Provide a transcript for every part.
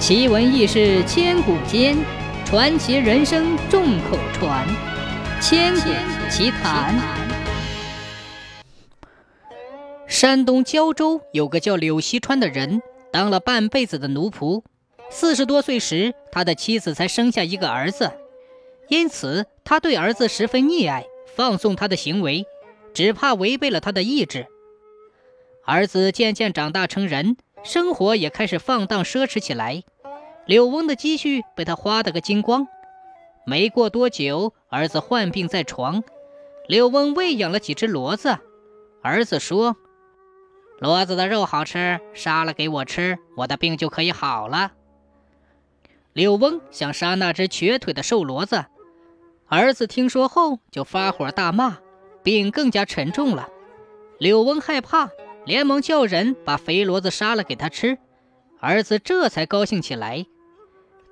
奇闻异事千古间，传奇人生众口传。千古奇谈。山东胶州有个叫柳溪川的人，当了半辈子的奴仆。四十多岁时，他的妻子才生下一个儿子，因此他对儿子十分溺爱，放纵他的行为，只怕违背了他的意志。儿子渐渐长大成人。生活也开始放荡奢侈起来，柳翁的积蓄被他花得个精光。没过多久，儿子患病在床，柳翁喂养了几只骡子。儿子说：“骡子的肉好吃，杀了给我吃，我的病就可以好了。”柳翁想杀那只瘸腿的瘦骡子，儿子听说后就发火大骂，病更加沉重了。柳翁害怕。连忙叫人把肥骡子杀了给他吃，儿子这才高兴起来。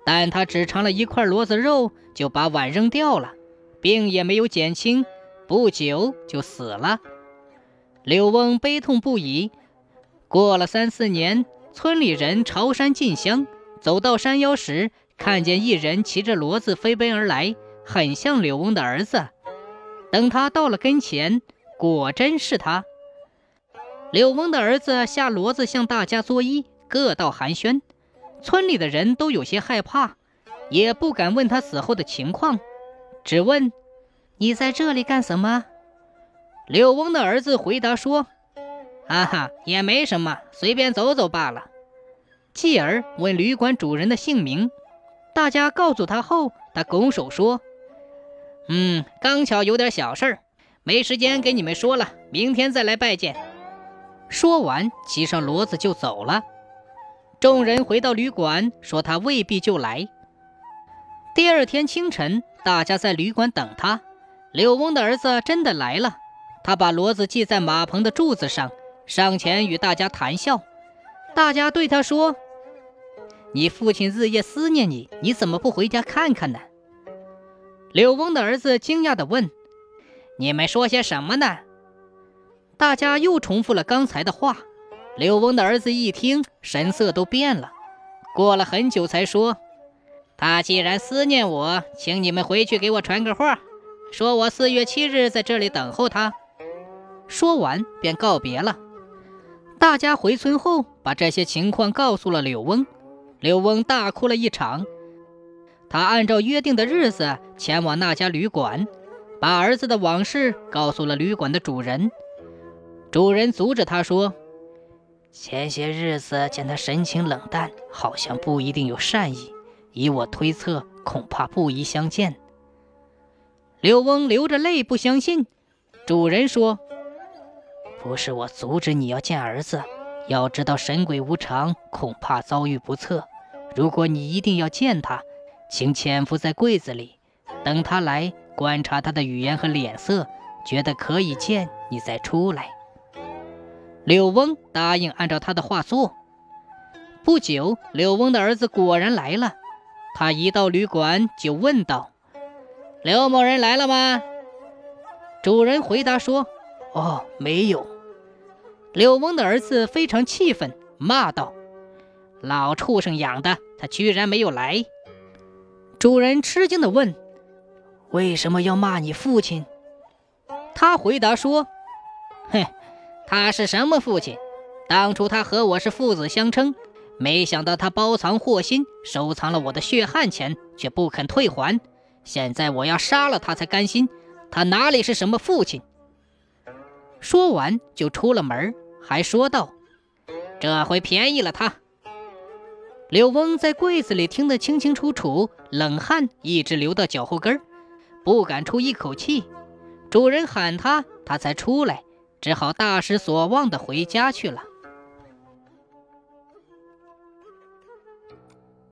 但他只尝了一块骡子肉，就把碗扔掉了，病也没有减轻，不久就死了。柳翁悲痛不已。过了三四年，村里人朝山进香，走到山腰时，看见一人骑着骡子飞奔而来，很像柳翁的儿子。等他到了跟前，果真是他。柳翁的儿子下骡子向大家作揖，各道寒暄。村里的人都有些害怕，也不敢问他死后的情况，只问：“你在这里干什么？”柳翁的儿子回答说：“哈哈，也没什么，随便走走罢了。”继而问旅馆主人的姓名。大家告诉他后，他拱手说：“嗯，刚巧有点小事儿，没时间给你们说了，明天再来拜见。”说完，骑上骡子就走了。众人回到旅馆，说他未必就来。第二天清晨，大家在旅馆等他。柳翁的儿子真的来了，他把骡子系在马棚的柱子上，上前与大家谈笑。大家对他说：“你父亲日夜思念你，你怎么不回家看看呢？”柳翁的儿子惊讶地问：“你们说些什么呢？”大家又重复了刚才的话，柳翁的儿子一听，神色都变了。过了很久，才说：“他既然思念我，请你们回去给我传个话，说我四月七日在这里等候他。”说完便告别了。大家回村后，把这些情况告诉了柳翁。柳翁大哭了一场。他按照约定的日子前往那家旅馆，把儿子的往事告诉了旅馆的主人。主人阻止他说：“前些日子见他神情冷淡，好像不一定有善意。以我推测，恐怕不宜相见。”柳翁流着泪不相信。主人说：“不是我阻止你要见儿子，要知道神鬼无常，恐怕遭遇不测。如果你一定要见他，请潜伏在柜子里，等他来，观察他的语言和脸色，觉得可以见，你再出来。”柳翁答应按照他的话做。不久，柳翁的儿子果然来了。他一到旅馆就问道：“柳某人来了吗？”主人回答说：“哦，没有。”柳翁的儿子非常气愤，骂道：“老畜生养的，他居然没有来！”主人吃惊地问：“为什么要骂你父亲？”他回答说：“哼。”他是什么父亲？当初他和我是父子相称，没想到他包藏祸心，收藏了我的血汗钱，却不肯退还。现在我要杀了他才甘心。他哪里是什么父亲？说完就出了门，还说道：“这回便宜了他。”柳翁在柜子里听得清清楚楚，冷汗一直流到脚后跟不敢出一口气。主人喊他，他才出来。只好大失所望地回家去了。